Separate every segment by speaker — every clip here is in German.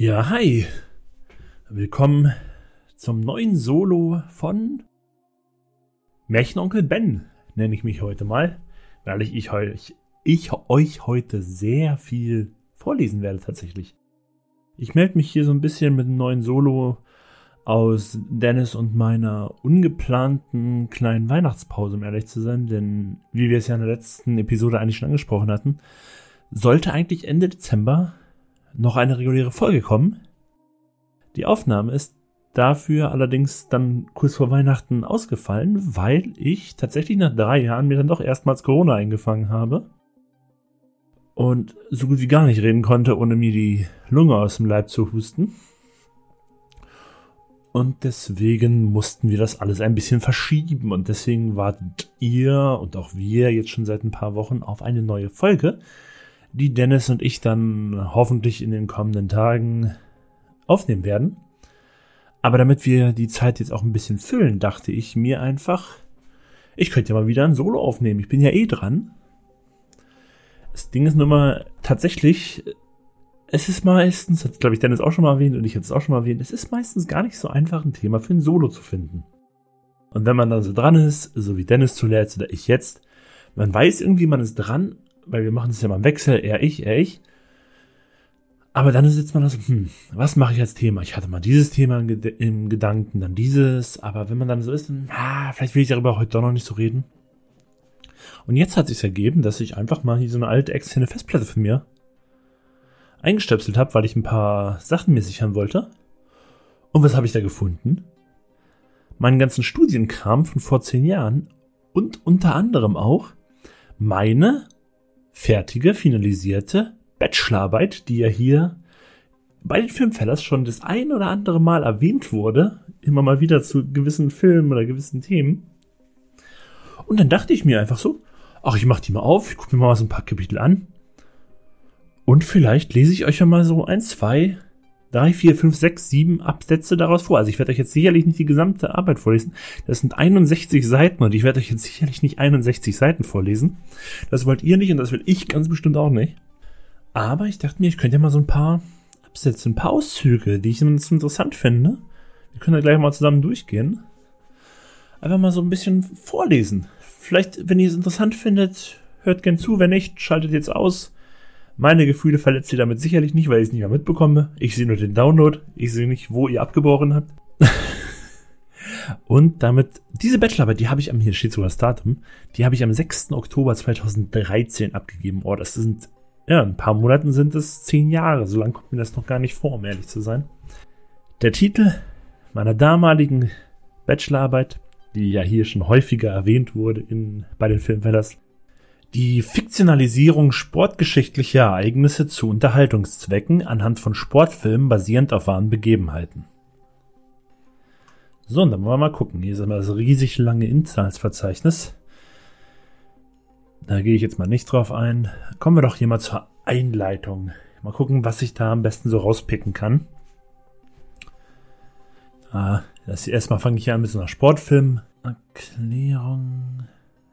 Speaker 1: Ja, hi. Willkommen zum neuen Solo von Märchenonkel Ben, nenne ich mich heute mal, weil ich, ich, euch, ich euch heute sehr viel vorlesen werde tatsächlich. Ich melde mich hier so ein bisschen mit einem neuen Solo aus Dennis und meiner ungeplanten kleinen Weihnachtspause, um ehrlich zu sein, denn wie wir es ja in der letzten Episode eigentlich schon angesprochen hatten, sollte eigentlich Ende Dezember noch eine reguläre Folge kommen. Die Aufnahme ist dafür allerdings dann kurz vor Weihnachten ausgefallen, weil ich tatsächlich nach drei Jahren mir dann doch erstmals Corona eingefangen habe und so gut wie gar nicht reden konnte, ohne mir die Lunge aus dem Leib zu husten. Und deswegen mussten wir das alles ein bisschen verschieben. Und deswegen wartet ihr und auch wir jetzt schon seit ein paar Wochen auf eine neue Folge, die Dennis und ich dann hoffentlich in den kommenden Tagen aufnehmen werden. Aber damit wir die Zeit jetzt auch ein bisschen füllen, dachte ich mir einfach, ich könnte ja mal wieder ein Solo aufnehmen. Ich bin ja eh dran. Das Ding ist nur mal tatsächlich, es ist meistens, hat glaube ich Dennis auch schon mal erwähnt und ich habe es auch schon mal erwähnt, es ist meistens gar nicht so einfach, ein Thema für ein Solo zu finden. Und wenn man dann so dran ist, so wie Dennis zuletzt oder ich jetzt, man weiß irgendwie, man ist dran, weil wir machen es ja mal im Wechsel, er ich, er ich. Aber dann sitzt man da so, hm, was mache ich als Thema? Ich hatte mal dieses Thema im, Gedanken, dann dieses, aber wenn man dann so ist, dann, ah, vielleicht will ich darüber heute doch noch nicht so reden. Und jetzt hat sich ergeben, dass ich einfach mal hier so eine alte externe Festplatte von mir eingestöpselt habe, weil ich ein paar Sachen mir sichern wollte. Und was habe ich da gefunden? Meinen ganzen Studienkram von vor zehn Jahren und unter anderem auch meine fertige, finalisierte Bachelorarbeit, die ja hier bei den Filmfellers schon das ein oder andere Mal erwähnt wurde, immer mal wieder zu gewissen Filmen oder gewissen Themen. Und dann dachte ich mir einfach so, ach, ich mach die mal auf, ich gucke mir mal so ein paar Kapitel an. Und vielleicht lese ich euch ja mal so ein, zwei drei, vier, fünf, sechs, sieben Absätze daraus vor. Also ich werde euch jetzt sicherlich nicht die gesamte Arbeit vorlesen. Das sind 61 Seiten und ich werde euch jetzt sicherlich nicht 61 Seiten vorlesen. Das wollt ihr nicht und das will ich ganz bestimmt auch nicht. Aber ich dachte mir, ich könnte ja mal so ein paar Absätze, ein paar Auszüge, die ich interessant finde. Wir können da gleich mal zusammen durchgehen. Einfach mal so ein bisschen vorlesen. Vielleicht, wenn ihr es interessant findet, hört gern zu. Wenn nicht, schaltet jetzt aus. Meine Gefühle verletzt ihr damit sicherlich nicht, weil ich es nicht mehr mitbekomme. Ich sehe nur den Download. Ich sehe nicht, wo ihr abgebrochen habt. Und damit, diese Bachelorarbeit, die habe ich am, hier steht sogar das Datum, die habe ich am 6. Oktober 2013 abgegeben. Oh, das sind, ja, ein paar Monaten sind es zehn Jahre. So lange kommt mir das noch gar nicht vor, um ehrlich zu sein. Der Titel meiner damaligen Bachelorarbeit, die ja hier schon häufiger erwähnt wurde in, bei den Filmfellers, die Fiktionalisierung sportgeschichtlicher Ereignisse zu Unterhaltungszwecken anhand von Sportfilmen basierend auf wahren Begebenheiten. So, und dann wollen wir mal gucken. Hier ist immer das riesig lange Inhaltsverzeichnis. Da gehe ich jetzt mal nicht drauf ein. Kommen wir doch hier mal zur Einleitung. Mal gucken, was ich da am besten so rauspicken kann. Ah, das erstmal fange ich hier an mit so einer Sportfilm-Erklärung.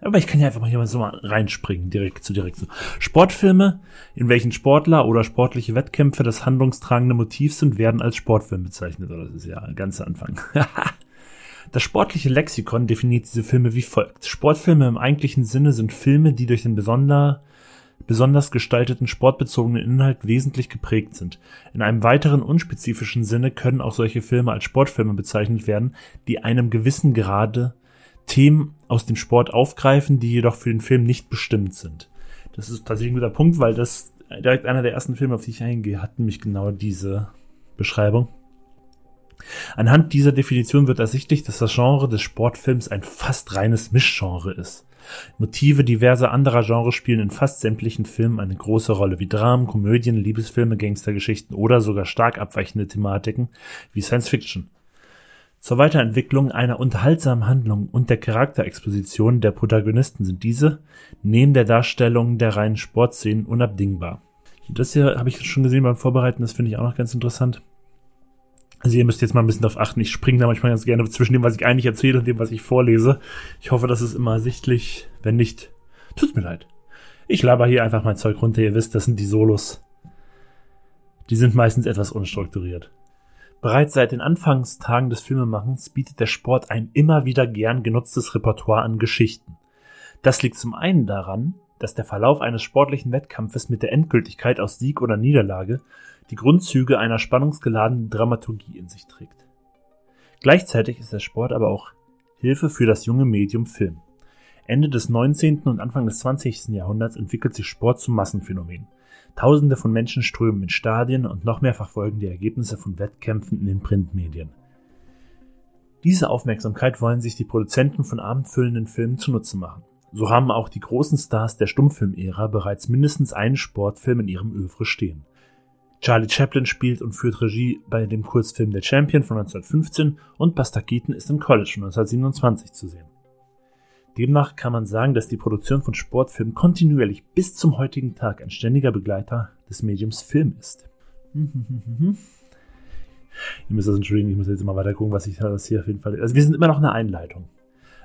Speaker 1: Aber ich kann ja einfach mal hier so mal reinspringen, direkt zu direkt zu. Sportfilme, in welchen Sportler oder sportliche Wettkämpfe das handlungstragende Motiv sind, werden als Sportfilm bezeichnet. Das ist ja ein ganzer Anfang. das sportliche Lexikon definiert diese Filme wie folgt. Sportfilme im eigentlichen Sinne sind Filme, die durch den besonder, besonders gestalteten sportbezogenen Inhalt wesentlich geprägt sind. In einem weiteren unspezifischen Sinne können auch solche Filme als Sportfilme bezeichnet werden, die einem gewissen Grade Themen aus dem Sport aufgreifen, die jedoch für den Film nicht bestimmt sind. Das ist tatsächlich ein guter Punkt, weil das direkt einer der ersten Filme, auf die ich eingehe, hat nämlich genau diese Beschreibung. Anhand dieser Definition wird ersichtlich, dass das Genre des Sportfilms ein fast reines Mischgenre ist. Motive diverser anderer Genres spielen in fast sämtlichen Filmen eine große Rolle, wie Dramen, Komödien, Liebesfilme, Gangstergeschichten oder sogar stark abweichende Thematiken wie Science Fiction. Zur Weiterentwicklung einer unterhaltsamen Handlung und der Charakterexposition der Protagonisten sind diese, neben der Darstellung der reinen Sportszenen, unabdingbar. Das hier habe ich schon gesehen beim Vorbereiten, das finde ich auch noch ganz interessant. Also ihr müsst jetzt mal ein bisschen darauf achten, ich springe da manchmal ganz gerne zwischen dem, was ich eigentlich erzähle und dem, was ich vorlese. Ich hoffe, das ist immer ersichtlich. Wenn nicht, tut's mir leid. Ich laber hier einfach mein Zeug runter, ihr wisst, das sind die Solos. Die sind meistens etwas unstrukturiert. Bereits seit den Anfangstagen des Filmemachens bietet der Sport ein immer wieder gern genutztes Repertoire an Geschichten. Das liegt zum einen daran, dass der Verlauf eines sportlichen Wettkampfes mit der Endgültigkeit aus Sieg oder Niederlage die Grundzüge einer spannungsgeladenen Dramaturgie in sich trägt. Gleichzeitig ist der Sport aber auch Hilfe für das junge Medium Film. Ende des 19. und Anfang des 20. Jahrhunderts entwickelt sich Sport zum Massenphänomen. Tausende von Menschen strömen in Stadien und noch mehr verfolgen die Ergebnisse von Wettkämpfen in den Printmedien. Diese Aufmerksamkeit wollen sich die Produzenten von abendfüllenden Filmen zunutze machen. So haben auch die großen Stars der Stummfilmära bereits mindestens einen Sportfilm in ihrem Övre stehen. Charlie Chaplin spielt und führt Regie bei dem Kurzfilm Der Champion von 1915 und Buster Keaton ist im College von 1927 zu sehen. Demnach kann man sagen, dass die Produktion von Sportfilmen kontinuierlich bis zum heutigen Tag ein ständiger Begleiter des Mediums Film ist. Ihr müsst das entschuldigen, ich muss jetzt mal weiter gucken, was ich das hier auf jeden Fall. Also wir sind immer noch eine Einleitung.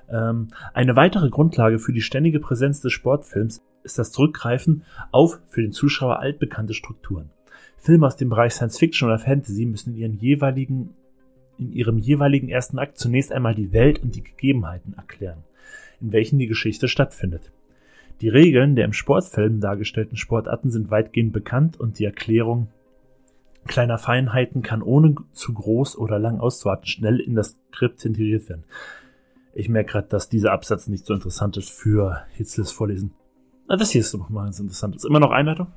Speaker 1: Ähm, eine weitere Grundlage für die ständige Präsenz des Sportfilms ist das Zurückgreifen auf für den Zuschauer altbekannte Strukturen. Filme aus dem Bereich Science Fiction oder Fantasy müssen in ihren jeweiligen in ihrem jeweiligen ersten Akt zunächst einmal die Welt und die Gegebenheiten erklären in welchen die Geschichte stattfindet. Die Regeln der im Sportfilm dargestellten Sportarten sind weitgehend bekannt und die Erklärung kleiner Feinheiten kann ohne zu groß oder lang auszuwarten schnell in das Skript integriert werden. Ich merke gerade, dass dieser Absatz nicht so interessant ist für Hitzles Vorlesen. Das hier ist doch mal ganz interessant. Ist immer noch Einleitung?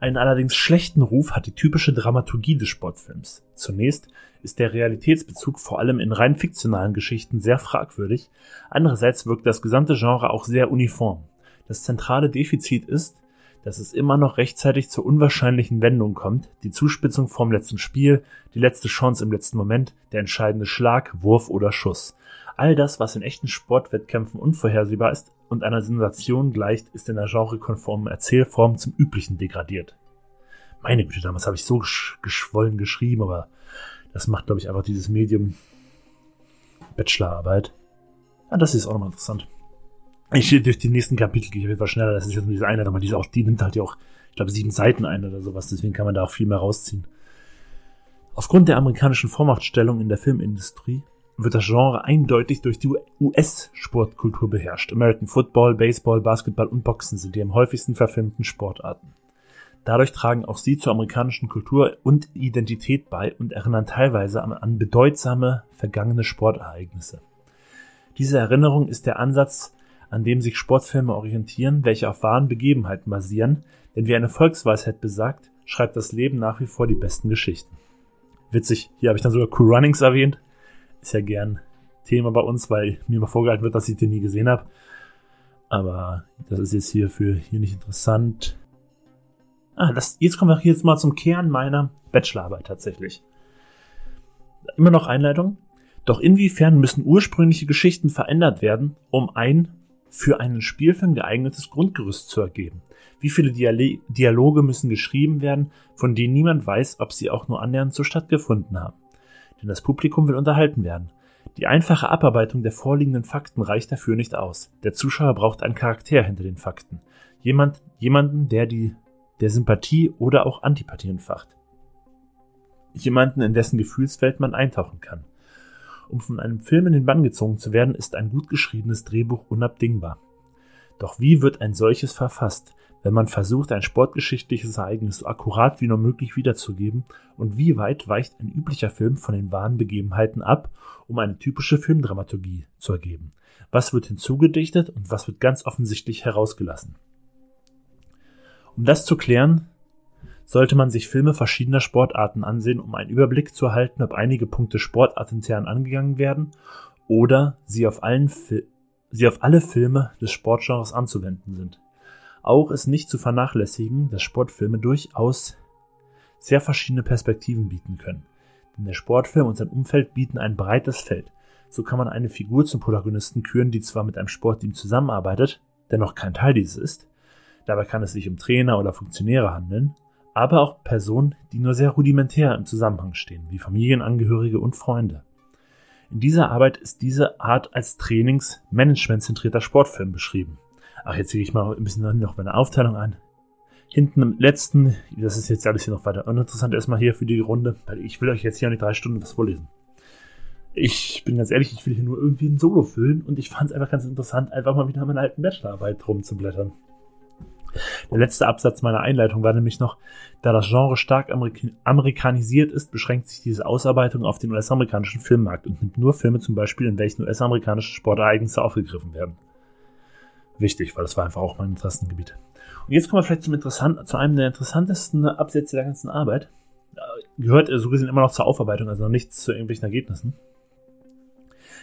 Speaker 1: Einen allerdings schlechten Ruf hat die typische Dramaturgie des Sportfilms. Zunächst ist der Realitätsbezug vor allem in rein fiktionalen Geschichten sehr fragwürdig, andererseits wirkt das gesamte Genre auch sehr uniform. Das zentrale Defizit ist, dass es immer noch rechtzeitig zur unwahrscheinlichen Wendung kommt, die Zuspitzung vorm letzten Spiel, die letzte Chance im letzten Moment, der entscheidende Schlag, Wurf oder Schuss. All das, was in echten Sportwettkämpfen unvorhersehbar ist und einer Sensation gleicht, ist in der genrekonformen Erzählform zum Üblichen degradiert. Meine Güte, damals habe ich so geschwollen geschrieben, aber das macht, glaube ich, einfach dieses Medium Bachelorarbeit. Ja, das ist auch nochmal interessant. Ich durch die nächsten Kapitel gehe ich etwas schneller. Das ist jetzt nur diese eine, aber diese auch, die nimmt halt ja auch, ich glaube, sieben Seiten ein oder sowas. Deswegen kann man da auch viel mehr rausziehen. Aufgrund der amerikanischen Vormachtstellung in der Filmindustrie wird das Genre eindeutig durch die US-Sportkultur beherrscht. American Football, Baseball, Basketball und Boxen sind die am häufigsten verfilmten Sportarten. Dadurch tragen auch sie zur amerikanischen Kultur und Identität bei und erinnern teilweise an, bedeutsame vergangene Sportereignisse. Diese Erinnerung ist der Ansatz, an dem sich Sportfilme orientieren, welche auf wahren Begebenheiten basieren, denn wie eine Volksweisheit besagt, schreibt das Leben nach wie vor die besten Geschichten. Witzig, hier habe ich dann sogar Cool Runnings erwähnt. Ist ja gern Thema bei uns, weil mir mal vorgehalten wird, dass ich den nie gesehen habe. Aber das ist jetzt hier für hier nicht interessant. Ah, das, jetzt kommen wir jetzt mal zum Kern meiner Bachelorarbeit tatsächlich. Immer noch Einleitung. Doch inwiefern müssen ursprüngliche Geschichten verändert werden, um ein für einen Spielfilm geeignetes Grundgerüst zu ergeben? Wie viele Dialoge müssen geschrieben werden, von denen niemand weiß, ob sie auch nur annähernd so stattgefunden haben? Denn das Publikum will unterhalten werden. Die einfache Abarbeitung der vorliegenden Fakten reicht dafür nicht aus. Der Zuschauer braucht einen Charakter hinter den Fakten. Jemand, jemanden, der die der Sympathie oder auch Antipathie entfacht. Jemanden, in dessen Gefühlswelt man eintauchen kann. Um von einem Film in den Bann gezogen zu werden, ist ein gut geschriebenes Drehbuch unabdingbar. Doch wie wird ein solches verfasst, wenn man versucht, ein sportgeschichtliches Ereignis so akkurat wie nur möglich wiederzugeben? Und wie weit weicht ein üblicher Film von den wahren Begebenheiten ab, um eine typische Filmdramaturgie zu ergeben? Was wird hinzugedichtet und was wird ganz offensichtlich herausgelassen? Um das zu klären, sollte man sich Filme verschiedener Sportarten ansehen, um einen Überblick zu erhalten, ob einige Punkte sportartintern angegangen werden oder sie auf, allen sie auf alle Filme des Sportgenres anzuwenden sind. Auch ist nicht zu vernachlässigen, dass Sportfilme durchaus sehr verschiedene Perspektiven bieten können. Denn der Sportfilm und sein Umfeld bieten ein breites Feld. So kann man eine Figur zum Protagonisten küren, die zwar mit einem Sportteam zusammenarbeitet, dennoch kein Teil dieses ist, Dabei kann es sich um Trainer oder Funktionäre handeln, aber auch Personen, die nur sehr rudimentär im Zusammenhang stehen, wie Familienangehörige und Freunde. In dieser Arbeit ist diese Art als Trainings-Management-zentrierter Sportfilm beschrieben. Ach, jetzt gehe ich mal ein bisschen noch meine Aufteilung ein. hinten im letzten, das ist jetzt alles hier noch weiter uninteressant erstmal hier für die Runde, weil ich will euch jetzt hier nicht drei Stunden was vorlesen. Ich bin ganz ehrlich, ich will hier nur irgendwie ein Solo füllen und ich fand es einfach ganz interessant, einfach mal wieder meine alten Bachelorarbeit rumzublättern. Der letzte Absatz meiner Einleitung war nämlich noch, da das Genre stark amerik amerikanisiert ist, beschränkt sich diese Ausarbeitung auf den US-amerikanischen Filmmarkt und nimmt nur Filme zum Beispiel, in welchen US-amerikanische Sportereignisse aufgegriffen werden. Wichtig, weil das war einfach auch mein Interessengebiet. Und jetzt kommen wir vielleicht zum Interessant zu einem der interessantesten Absätze der ganzen Arbeit. Gehört so gesehen immer noch zur Aufarbeitung, also noch nichts zu irgendwelchen Ergebnissen.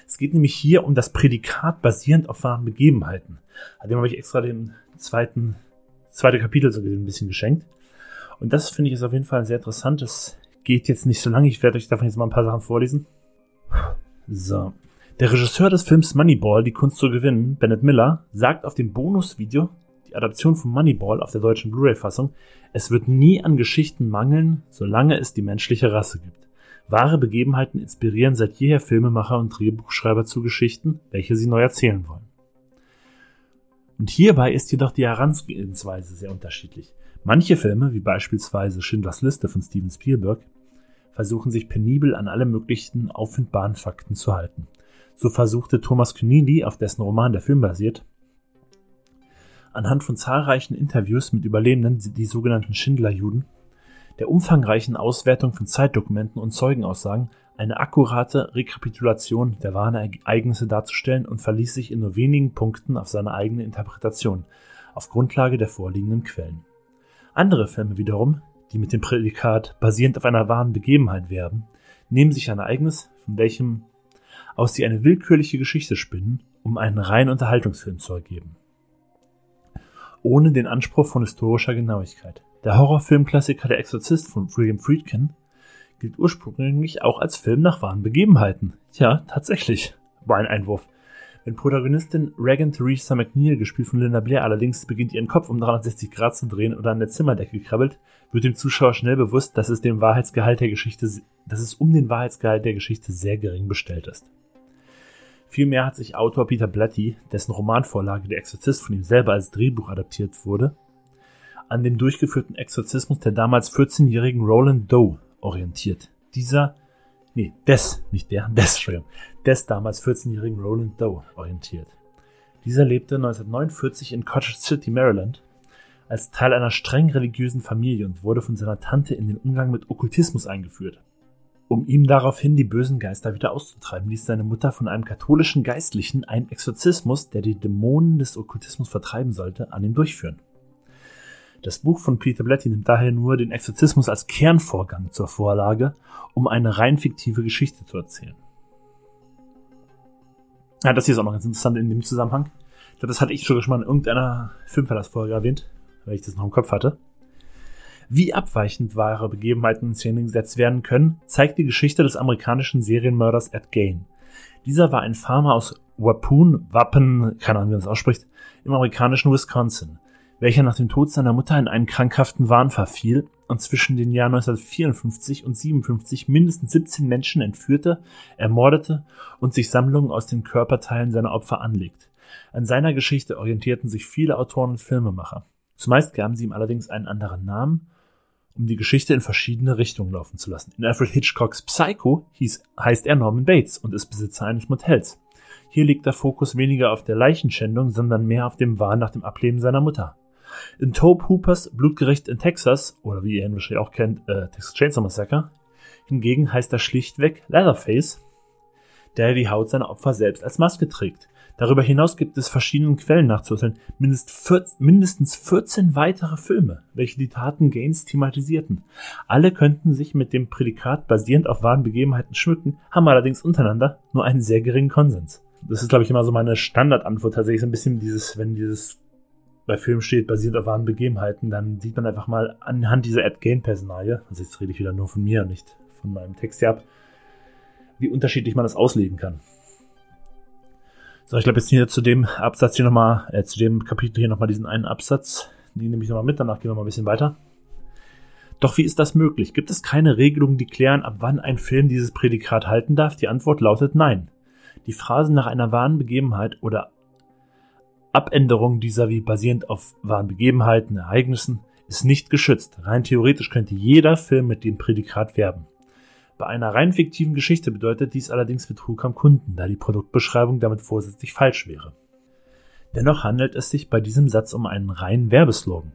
Speaker 1: Es geht nämlich hier um das Prädikat basierend auf wahren Begebenheiten. Dem habe ich extra den zweiten zweite Kapitel so ein bisschen geschenkt. Und das finde ich ist auf jeden Fall sehr interessant. Das geht jetzt nicht so lange. Ich werde euch davon jetzt mal ein paar Sachen vorlesen. So. Der Regisseur des Films Moneyball, die Kunst zu gewinnen, Bennett Miller, sagt auf dem Bonusvideo, die Adaption von Moneyball auf der deutschen Blu-ray-Fassung, es wird nie an Geschichten mangeln, solange es die menschliche Rasse gibt. Wahre Begebenheiten inspirieren seit jeher Filmemacher und Drehbuchschreiber zu Geschichten, welche sie neu erzählen wollen. Und hierbei ist jedoch die Herangehensweise sehr unterschiedlich. Manche Filme, wie beispielsweise Schindlers Liste von Steven Spielberg, versuchen sich penibel an alle möglichen auffindbaren Fakten zu halten. So versuchte Thomas Keneally, auf dessen Roman der Film basiert, anhand von zahlreichen Interviews mit Überlebenden, die sogenannten Schindlerjuden, der umfangreichen Auswertung von Zeitdokumenten und Zeugenaussagen eine akkurate Rekapitulation der wahren Ereignisse darzustellen und verließ sich in nur wenigen Punkten auf seine eigene Interpretation, auf Grundlage der vorliegenden Quellen. Andere Filme wiederum, die mit dem Prädikat basierend auf einer wahren Begebenheit werben, nehmen sich ein Ereignis, von welchem aus sie eine willkürliche Geschichte spinnen, um einen reinen Unterhaltungsfilm zu ergeben. Ohne den Anspruch von historischer Genauigkeit. Der Horrorfilmklassiker Der Exorzist von William Friedkin gilt ursprünglich auch als Film nach wahren Begebenheiten. Ja, tatsächlich, war ein Einwurf. Wenn Protagonistin Regan Theresa McNeil, gespielt von Linda Blair, allerdings beginnt, ihren Kopf um 360 Grad zu drehen oder an der Zimmerdecke krabbelt, wird dem Zuschauer schnell bewusst, dass es dem Wahrheitsgehalt der Geschichte, dass es um den Wahrheitsgehalt der Geschichte sehr gering bestellt ist. Vielmehr hat sich Autor Peter Blatty, dessen Romanvorlage Der Exorzist von ihm selber als Drehbuch adaptiert wurde, an dem durchgeführten Exorzismus der damals 14-jährigen Roland Doe orientiert. Dieser, nee, des, nicht der, des, Entschuldigung, des damals 14-jährigen Roland Doe orientiert. Dieser lebte 1949 in Cottage City, Maryland, als Teil einer streng religiösen Familie und wurde von seiner Tante in den Umgang mit Okkultismus eingeführt. Um ihm daraufhin die bösen Geister wieder auszutreiben, ließ seine Mutter von einem katholischen Geistlichen einen Exorzismus, der die Dämonen des Okkultismus vertreiben sollte, an ihm durchführen. Das Buch von Peter Blatty nimmt daher nur den Exorzismus als Kernvorgang zur Vorlage, um eine rein fiktive Geschichte zu erzählen. Ja, das hier ist auch noch ganz interessant in dem Zusammenhang. Ich glaube, das hatte ich schon mal in irgendeiner Filmverlassfolge erwähnt, weil ich das noch im Kopf hatte. Wie abweichend wahre Begebenheiten in Szene gesetzt werden können, zeigt die Geschichte des amerikanischen Serienmörders Ed Gain. Dieser war ein Farmer aus Wapoon, Wappen, keine Ahnung, wie man das ausspricht, im amerikanischen Wisconsin welcher nach dem Tod seiner Mutter in einen krankhaften Wahn verfiel und zwischen den Jahren 1954 und 57 mindestens 17 Menschen entführte, ermordete und sich Sammlungen aus den Körperteilen seiner Opfer anlegt. An seiner Geschichte orientierten sich viele Autoren und Filmemacher. Zumeist gaben sie ihm allerdings einen anderen Namen, um die Geschichte in verschiedene Richtungen laufen zu lassen. In Alfred Hitchcocks Psycho hieß, heißt er Norman Bates und ist Besitzer eines Motels. Hier liegt der Fokus weniger auf der Leichenschändung, sondern mehr auf dem Wahn nach dem Ableben seiner Mutter. In Tobe Hoopers Blutgericht in Texas, oder wie ihr ihn wahrscheinlich auch kennt, äh, Texas Chainsaw Massacre, hingegen heißt er schlichtweg Leatherface, der die Haut seiner Opfer selbst als Maske trägt. Darüber hinaus gibt es verschiedenen Quellen nachzuurteilen mindestens 14 weitere Filme, welche die Taten Gaines thematisierten. Alle könnten sich mit dem Prädikat basierend auf wahren Begebenheiten schmücken, haben allerdings untereinander nur einen sehr geringen Konsens. Das ist, glaube ich, immer so meine Standardantwort tatsächlich, so ein bisschen dieses, wenn dieses bei Filmen steht, basierend auf wahren Begebenheiten, dann sieht man einfach mal anhand dieser Ed Gain-Personalie, also jetzt rede ich wieder nur von mir, nicht von meinem Text hier ab, wie unterschiedlich man das auslegen kann. So, ich glaube jetzt hier zu dem Absatz hier nochmal, äh, zu dem Kapitel hier nochmal diesen einen Absatz, den nehme ich nochmal mit, danach gehen wir mal ein bisschen weiter. Doch wie ist das möglich? Gibt es keine Regelungen, die klären, ab wann ein Film dieses Prädikat halten darf? Die Antwort lautet nein. Die Phrasen nach einer wahren Begebenheit oder Abänderung dieser wie basierend auf wahren Begebenheiten, Ereignissen ist nicht geschützt. Rein theoretisch könnte jeder Film mit dem Prädikat werben. Bei einer rein fiktiven Geschichte bedeutet dies allerdings Betrug am Kunden, da die Produktbeschreibung damit vorsätzlich falsch wäre. Dennoch handelt es sich bei diesem Satz um einen reinen Werbeslogan.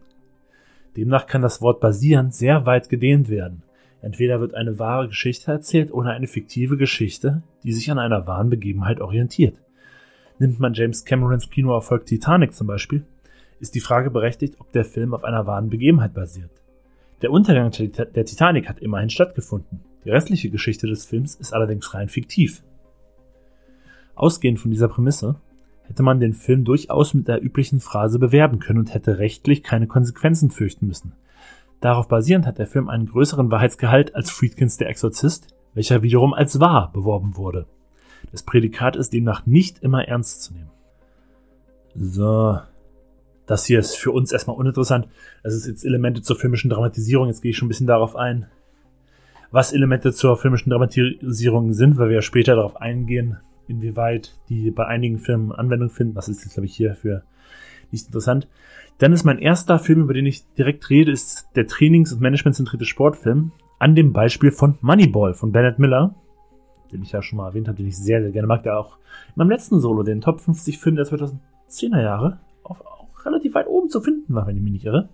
Speaker 1: Demnach kann das Wort basieren sehr weit gedehnt werden. Entweder wird eine wahre Geschichte erzählt oder eine fiktive Geschichte, die sich an einer wahren Begebenheit orientiert. Nimmt man James Camerons Kinoerfolg Titanic zum Beispiel, ist die Frage berechtigt, ob der Film auf einer wahren Begebenheit basiert. Der Untergang der Titanic hat immerhin stattgefunden. Die restliche Geschichte des Films ist allerdings rein fiktiv. Ausgehend von dieser Prämisse hätte man den Film durchaus mit der üblichen Phrase bewerben können und hätte rechtlich keine Konsequenzen fürchten müssen. Darauf basierend hat der Film einen größeren Wahrheitsgehalt als Friedkins Der Exorzist, welcher wiederum als wahr beworben wurde. Das Prädikat ist demnach nicht immer ernst zu nehmen. So. Das hier ist für uns erstmal uninteressant. Das ist jetzt Elemente zur filmischen Dramatisierung. Jetzt gehe ich schon ein bisschen darauf ein, was Elemente zur filmischen Dramatisierung sind, weil wir ja später darauf eingehen, inwieweit die bei einigen Filmen Anwendung finden. Das ist jetzt, glaube ich, hier für nicht interessant. Dann ist mein erster Film, über den ich direkt rede, ist der Trainings- und Management-zentrierte Sportfilm an dem Beispiel von Moneyball von Bennett Miller, den ich ja schon mal erwähnt habe, den ich sehr, sehr gerne mag, der auch in meinem letzten Solo, den Top 50 Film der 2010er Jahre, auch, auch relativ weit oben zu finden war, wenn ich mich nicht irre.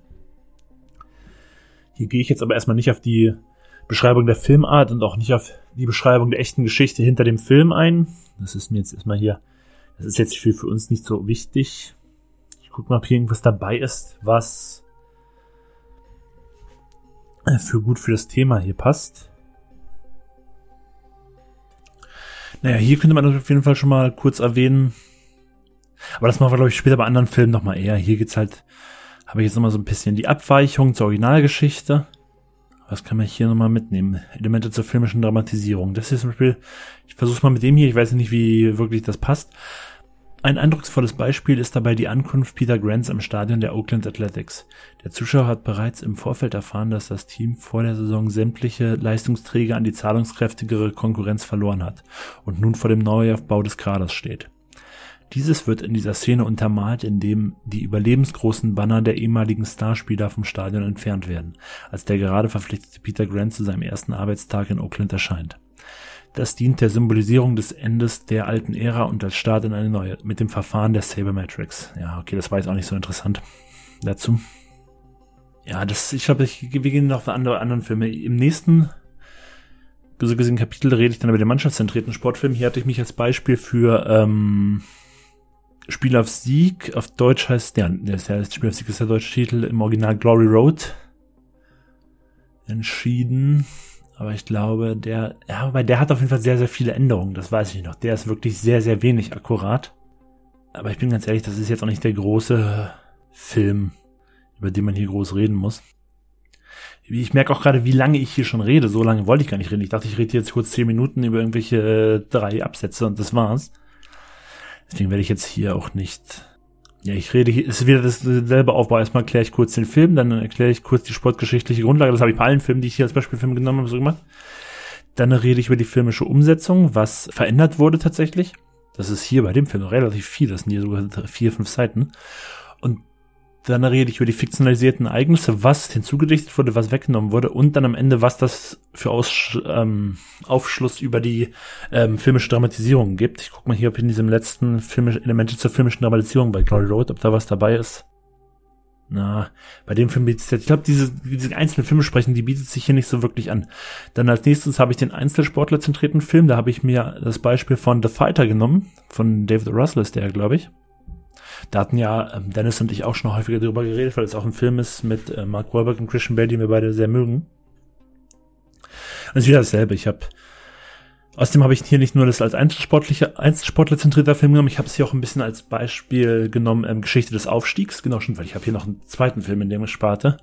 Speaker 1: Hier gehe ich jetzt aber erstmal nicht auf die Beschreibung der Filmart und auch nicht auf die Beschreibung der echten Geschichte hinter dem Film ein. Das ist mir jetzt erstmal hier, das ist jetzt für, für uns nicht so wichtig. Ich gucke mal, ob hier irgendwas dabei ist, was für gut für das Thema hier passt. Naja, hier könnte man auf jeden Fall schon mal kurz erwähnen. Aber das machen wir, glaube ich, später bei anderen Filmen nochmal eher. Hier geht's halt, habe ich jetzt nochmal so ein bisschen die Abweichung zur Originalgeschichte. Was kann man hier nochmal mitnehmen? Elemente zur filmischen Dramatisierung. Das ist zum Beispiel, ich versuche mal mit dem hier, ich weiß nicht, wie wirklich das passt. Ein eindrucksvolles Beispiel ist dabei die Ankunft Peter Grants im Stadion der Oakland Athletics. Der Zuschauer hat bereits im Vorfeld erfahren, dass das Team vor der Saison sämtliche Leistungsträger an die zahlungskräftigere Konkurrenz verloren hat und nun vor dem Neuaufbau des Kaders steht. Dieses wird in dieser Szene untermalt, indem die überlebensgroßen Banner der ehemaligen Starspieler vom Stadion entfernt werden, als der gerade verpflichtete Peter Grant zu seinem ersten Arbeitstag in Oakland erscheint. Das dient der Symbolisierung des Endes der alten Ära und als Start in eine neue, mit dem Verfahren der Sabermetrics. Ja, okay, das war jetzt auch nicht so interessant dazu. Ja, das, ich glaube, wir gehen noch für andere, anderen Filme. Im nächsten so gesehen Kapitel rede ich dann über den mannschaftszentrierten Sportfilm. Hier hatte ich mich als Beispiel für ähm, Spiel auf Sieg, auf Deutsch heißt, ja, der heißt Spiel auf Sieg ist der deutsche Titel, im Original Glory Road entschieden. Aber ich glaube, der, ja, weil der hat auf jeden Fall sehr, sehr viele Änderungen, das weiß ich noch. Der ist wirklich sehr, sehr wenig akkurat. Aber ich bin ganz ehrlich, das ist jetzt auch nicht der große Film, über den man hier groß reden muss. Ich merke auch gerade, wie lange ich hier schon rede. So lange wollte ich gar nicht reden. Ich dachte, ich rede jetzt kurz zehn Minuten über irgendwelche äh, drei Absätze und das war's. Deswegen werde ich jetzt hier auch nicht. Ja, ich rede hier, ist wieder dasselbe Aufbau. Erstmal erkläre ich kurz den Film, dann erkläre ich kurz die sportgeschichtliche Grundlage. Das habe ich bei allen Filmen, die ich hier als Beispielfilm genommen habe, so gemacht. Dann rede ich über die filmische Umsetzung, was verändert wurde tatsächlich. Das ist hier bei dem Film relativ viel, das sind hier sogar vier, fünf Seiten. Und dann rede ich über die fiktionalisierten Ereignisse, was hinzugedichtet wurde, was weggenommen wurde und dann am Ende, was das für Aus, ähm, Aufschluss über die ähm, filmische Dramatisierung gibt. Ich guck mal hier, ob in diesem letzten filmische Elemente zur filmischen Dramatisierung bei Glory Road, ob da was dabei ist. Na, bei dem Film bietet sich, ich glaube, diese, diese einzelnen Filme sprechen, die bietet sich hier nicht so wirklich an. Dann als nächstes habe ich den Einzelsportler-zentrierten Film, da habe ich mir das Beispiel von The Fighter genommen, von David Russell ist der, glaube ich. Da hatten ja ähm, Dennis und ich auch schon häufiger darüber geredet, weil es auch ein Film ist mit äh, Mark Wahlberg und Christian Bale, die wir beide sehr mögen. Und es ist wieder dasselbe. Ich habe Außerdem habe ich hier nicht nur das als einzelsportlicher, einzelsportlerzentrierter Film genommen, ich habe es hier auch ein bisschen als Beispiel genommen, ähm, Geschichte des Aufstiegs. Genau, schon, weil ich habe hier noch einen zweiten Film in dem Sparte.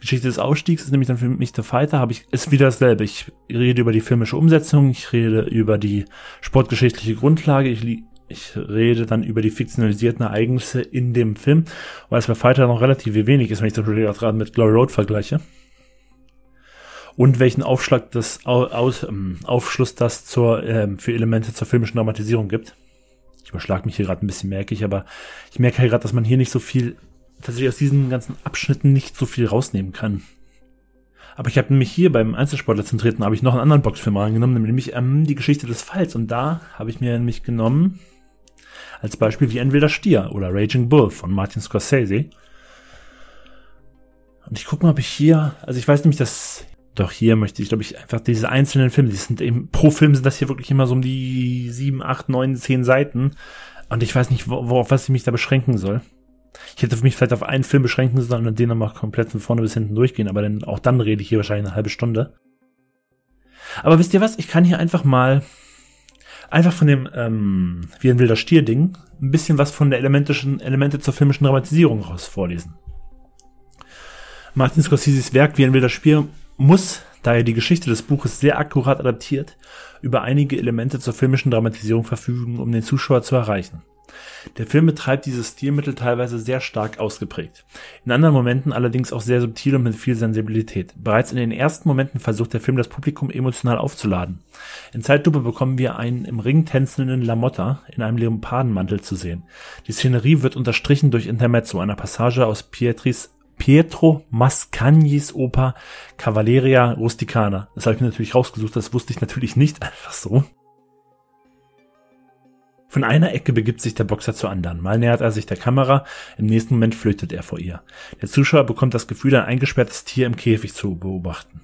Speaker 1: Geschichte des Aufstiegs ist nämlich dann für mich der Fighter, habe ich, ist wieder dasselbe. Ich rede über die filmische Umsetzung, ich rede über die sportgeschichtliche Grundlage, ich ich rede dann über die fiktionalisierten Ereignisse in dem Film, weil es bei Fighter noch relativ wenig ist, wenn ich das gerade mit Glory Road vergleiche. Und welchen Aufschlag das aus, ähm, Aufschluss das zur, ähm, für Elemente zur filmischen Dramatisierung gibt. Ich überschlag mich hier gerade ein bisschen, merke ich, aber ich merke hier gerade, dass man hier nicht so viel tatsächlich aus diesen ganzen Abschnitten nicht so viel rausnehmen kann. Aber ich habe nämlich hier beim Einzelsportler zentrierten habe ich noch einen anderen Boxfilm reingenommen, nämlich ähm, die Geschichte des Falls. Und da habe ich mir nämlich genommen als Beispiel wie ein wilder Stier oder Raging Bull von Martin Scorsese. Und ich gucke mal, ob ich hier, also ich weiß nämlich, dass doch hier möchte ich, glaube ich, einfach diese einzelnen Filme, die sind eben, pro Film sind das hier wirklich immer so um die sieben, acht, neun, zehn Seiten. Und ich weiß nicht, wo, auf was ich mich da beschränken soll. Ich hätte mich vielleicht auf einen Film beschränken sollen und den dann mal komplett von vorne bis hinten durchgehen, aber dann, auch dann rede ich hier wahrscheinlich eine halbe Stunde. Aber wisst ihr was? Ich kann hier einfach mal einfach von dem ähm, wie ein wilder Stier Ding ein bisschen was von der elementischen Elemente zur filmischen Dramatisierung raus vorlesen. Martin Scorseses Werk wie ein wilder Stier muss, da er die Geschichte des Buches sehr akkurat adaptiert, über einige Elemente zur filmischen Dramatisierung verfügen, um den Zuschauer zu erreichen. Der Film betreibt dieses Stilmittel teilweise sehr stark ausgeprägt. In anderen Momenten allerdings auch sehr subtil und mit viel Sensibilität. Bereits in den ersten Momenten versucht der Film das Publikum emotional aufzuladen. In Zeitlupe bekommen wir einen im Ring tänzelnden Lamotta in einem Leopardenmantel zu sehen. Die Szenerie wird unterstrichen durch Intermezzo, einer Passage aus Pietris Pietro Mascagnis Oper Cavalleria Rusticana. Das habe ich mir natürlich rausgesucht, das wusste ich natürlich nicht einfach so. Von einer Ecke begibt sich der Boxer zur anderen. Mal nähert er sich der Kamera, im nächsten Moment flüchtet er vor ihr. Der Zuschauer bekommt das Gefühl, ein eingesperrtes Tier im Käfig zu beobachten.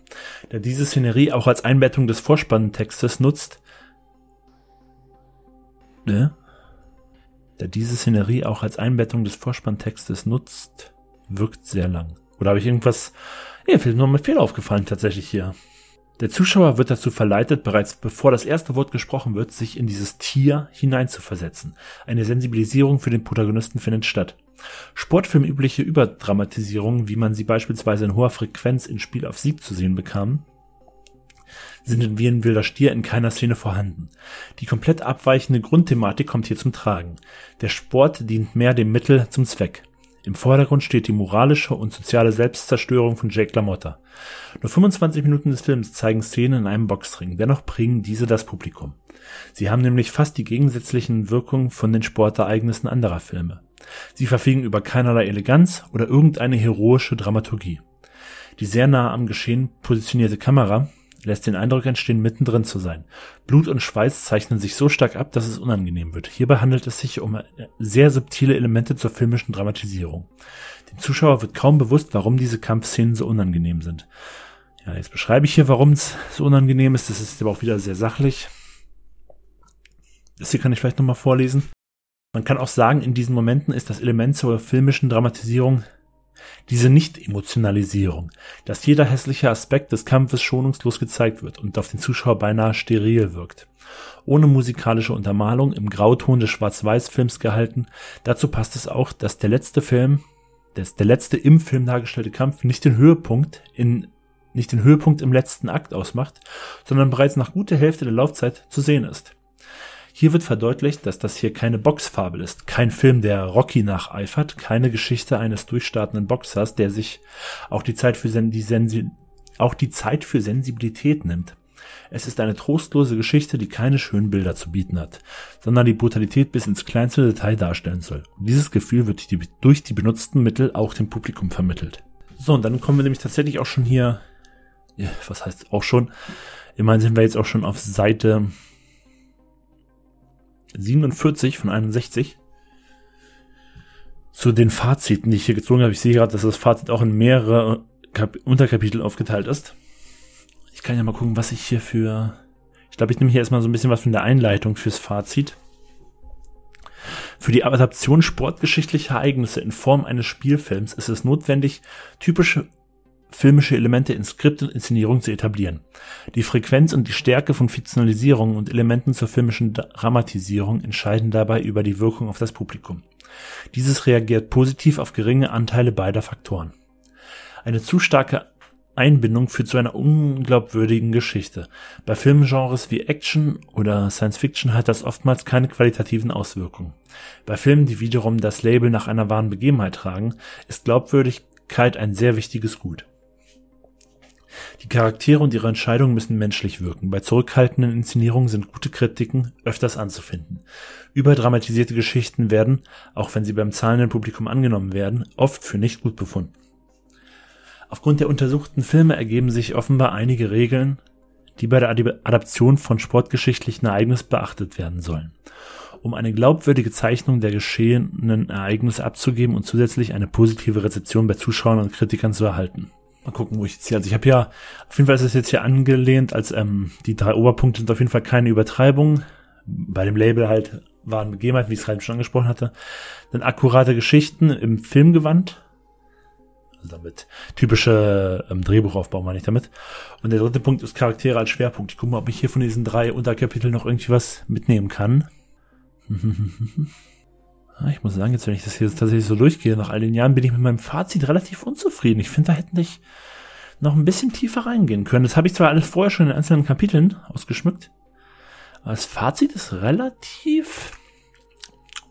Speaker 1: Da diese Szenerie auch als Einbettung des Vorspannentextes nutzt, ne? Da diese Szenerie auch als Einbettung des Vorspanntextes nutzt, wirkt sehr lang. Oder habe ich irgendwas, fehlt mir noch mit Fehler aufgefallen tatsächlich hier. Der Zuschauer wird dazu verleitet, bereits bevor das erste Wort gesprochen wird, sich in dieses Tier hineinzuversetzen. Eine Sensibilisierung für den Protagonisten findet statt. Sportfilmübliche Überdramatisierungen, wie man sie beispielsweise in hoher Frequenz in Spiel auf Sieg zu sehen bekam, sind wie ein wilder Stier in keiner Szene vorhanden. Die komplett abweichende Grundthematik kommt hier zum Tragen. Der Sport dient mehr dem Mittel zum Zweck. Im Vordergrund steht die moralische und soziale Selbstzerstörung von Jake LaMotta. Nur 25 Minuten des Films zeigen Szenen in einem Boxring, dennoch prägen diese das Publikum. Sie haben nämlich fast die gegensätzlichen Wirkungen von den Sportereignissen anderer Filme. Sie verfügen über keinerlei Eleganz oder irgendeine heroische Dramaturgie. Die sehr nah am Geschehen positionierte Kamera lässt den Eindruck entstehen, mittendrin zu sein. Blut und Schweiß zeichnen sich so stark ab, dass es unangenehm wird. Hierbei handelt es sich um sehr subtile Elemente zur filmischen Dramatisierung. Dem Zuschauer wird kaum bewusst, warum diese Kampfszenen so unangenehm sind. Ja, jetzt beschreibe ich hier, warum es so unangenehm ist. Das ist aber auch wieder sehr sachlich. Das hier kann ich vielleicht nochmal vorlesen. Man kann auch sagen, in diesen Momenten ist das Element zur filmischen Dramatisierung diese Nicht-Emotionalisierung, dass jeder hässliche Aspekt des Kampfes schonungslos gezeigt wird und auf den Zuschauer beinahe steril wirkt. Ohne musikalische Untermalung, im Grauton des Schwarz-Weiß-Films gehalten. Dazu passt es auch, dass der letzte Film, dass der letzte im Film dargestellte Kampf nicht den Höhepunkt in nicht den Höhepunkt im letzten Akt ausmacht, sondern bereits nach guter Hälfte der Laufzeit zu sehen ist. Hier wird verdeutlicht, dass das hier keine Boxfabel ist, kein Film, der Rocky nacheifert, keine Geschichte eines durchstartenden Boxers, der sich auch die Zeit für, Sen die Sensi auch die Zeit für Sensibilität nimmt. Es ist eine trostlose Geschichte, die keine schönen Bilder zu bieten hat, sondern die Brutalität bis ins kleinste Detail darstellen soll. Und dieses Gefühl wird durch die, durch die benutzten Mittel auch dem Publikum vermittelt. So, und dann kommen wir nämlich tatsächlich auch schon hier, was heißt auch schon, immerhin sind wir jetzt auch schon auf Seite 47 von 61 zu den Faziten, die ich hier gezogen habe. Ich sehe gerade, dass das Fazit auch in mehrere Kap Unterkapitel aufgeteilt ist. Ich kann ja mal gucken, was ich hier für... Ich glaube, ich nehme hier erstmal so ein bisschen was von der Einleitung fürs Fazit. Für die Adaption sportgeschichtlicher Ereignisse in Form eines Spielfilms ist es notwendig, typische filmische Elemente in Skript und Inszenierung zu etablieren. Die Frequenz und die Stärke von Fiktionalisierung und Elementen zur filmischen Dramatisierung entscheiden dabei über die Wirkung auf das Publikum. Dieses reagiert positiv auf geringe Anteile beider Faktoren. Eine zu starke Einbindung führt zu einer unglaubwürdigen Geschichte. Bei Filmgenres wie Action oder Science Fiction hat das oftmals keine qualitativen Auswirkungen. Bei Filmen, die wiederum das Label nach einer wahren Begebenheit tragen, ist Glaubwürdigkeit ein sehr wichtiges Gut. Die Charaktere und ihre Entscheidungen müssen menschlich wirken. Bei zurückhaltenden Inszenierungen sind gute Kritiken öfters anzufinden. Überdramatisierte Geschichten werden, auch wenn sie beim zahlenden Publikum angenommen werden, oft für nicht gut befunden. Aufgrund der untersuchten Filme ergeben sich offenbar einige Regeln, die bei der Adaption von sportgeschichtlichen Ereignissen beachtet werden sollen um eine glaubwürdige Zeichnung der geschehenen Ereignisse abzugeben und zusätzlich eine positive Rezeption bei Zuschauern und Kritikern zu erhalten. Mal gucken, wo ich jetzt hier. Also ich habe ja, auf jeden Fall ist es jetzt hier angelehnt, als ähm, die drei Oberpunkte sind auf jeden Fall keine Übertreibung. Bei dem Label halt waren Begebenheiten, wie ich es gerade schon angesprochen hatte. Dann akkurate Geschichten im Filmgewand. Also damit typische ähm, Drehbuchaufbau meine ich damit. Und der dritte Punkt ist Charaktere als Schwerpunkt. Ich gucke mal, ob ich hier von diesen drei Unterkapiteln noch irgendwie was mitnehmen kann. Ich muss sagen, jetzt wenn ich das hier tatsächlich so durchgehe, nach all den Jahren bin ich mit meinem Fazit relativ unzufrieden. Ich finde, da hätten ich noch ein bisschen tiefer reingehen können. Das habe ich zwar alles vorher schon in einzelnen Kapiteln ausgeschmückt, aber das Fazit ist relativ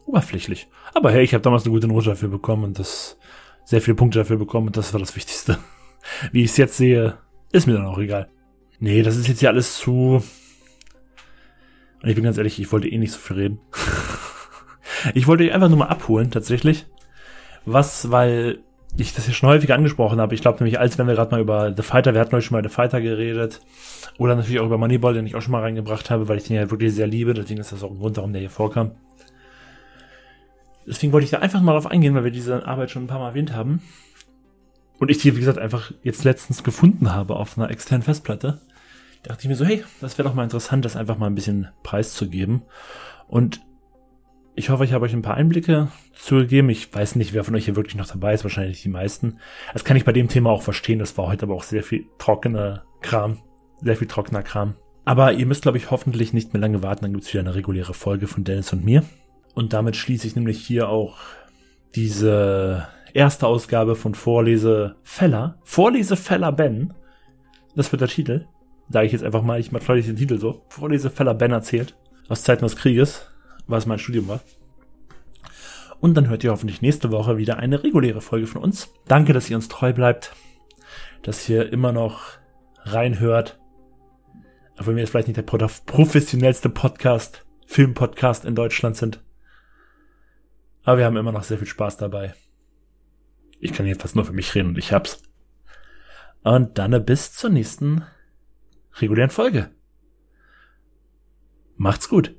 Speaker 1: oberflächlich. Aber hey, ich habe damals eine gute Note dafür bekommen und das sehr viele Punkte dafür bekommen und das war das Wichtigste. Wie ich es jetzt sehe, ist mir dann auch egal. Nee, das ist jetzt hier alles zu und ich bin ganz ehrlich, ich wollte eh nicht so viel reden. ich wollte euch einfach nur mal abholen, tatsächlich. Was, weil ich das hier schon häufig angesprochen habe. Ich glaube nämlich, als wenn wir gerade mal über The Fighter, wir hatten euch schon mal The Fighter geredet. Oder natürlich auch über Moneyball, den ich auch schon mal reingebracht habe, weil ich den ja wirklich sehr liebe. Deswegen ist das auch ein Grund, warum der hier vorkam. Deswegen wollte ich da einfach mal drauf eingehen, weil wir diese Arbeit schon ein paar Mal erwähnt haben. Und ich die, wie gesagt, einfach jetzt letztens gefunden habe auf einer externen Festplatte dachte ich mir so, hey, das wäre doch mal interessant, das einfach mal ein bisschen preiszugeben. Und ich hoffe, ich habe euch ein paar Einblicke zugegeben. Ich weiß nicht, wer von euch hier wirklich noch dabei ist, wahrscheinlich die meisten. Das kann ich bei dem Thema auch verstehen. Das war heute aber auch sehr viel trockener Kram. Sehr viel trockener Kram. Aber ihr müsst, glaube ich, hoffentlich nicht mehr lange warten. Dann gibt es wieder eine reguläre Folge von Dennis und mir. Und damit schließe ich nämlich hier auch diese erste Ausgabe von Vorlese Feller. Vorlese Feller Ben. Das wird der Titel sage ich jetzt einfach mal, ich mal ich den Titel so, Vorlese Feller Ben erzählt, aus Zeiten des Krieges, was mein Studium war. Und dann hört ihr hoffentlich nächste Woche wieder eine reguläre Folge von uns. Danke, dass ihr uns treu bleibt, dass ihr immer noch reinhört. Obwohl wir jetzt vielleicht nicht der professionellste Podcast, Filmpodcast in Deutschland sind. Aber wir haben immer noch sehr viel Spaß dabei. Ich kann jetzt fast nur für mich reden und ich hab's. Und dann bis zur nächsten regulären Folge. Macht's gut.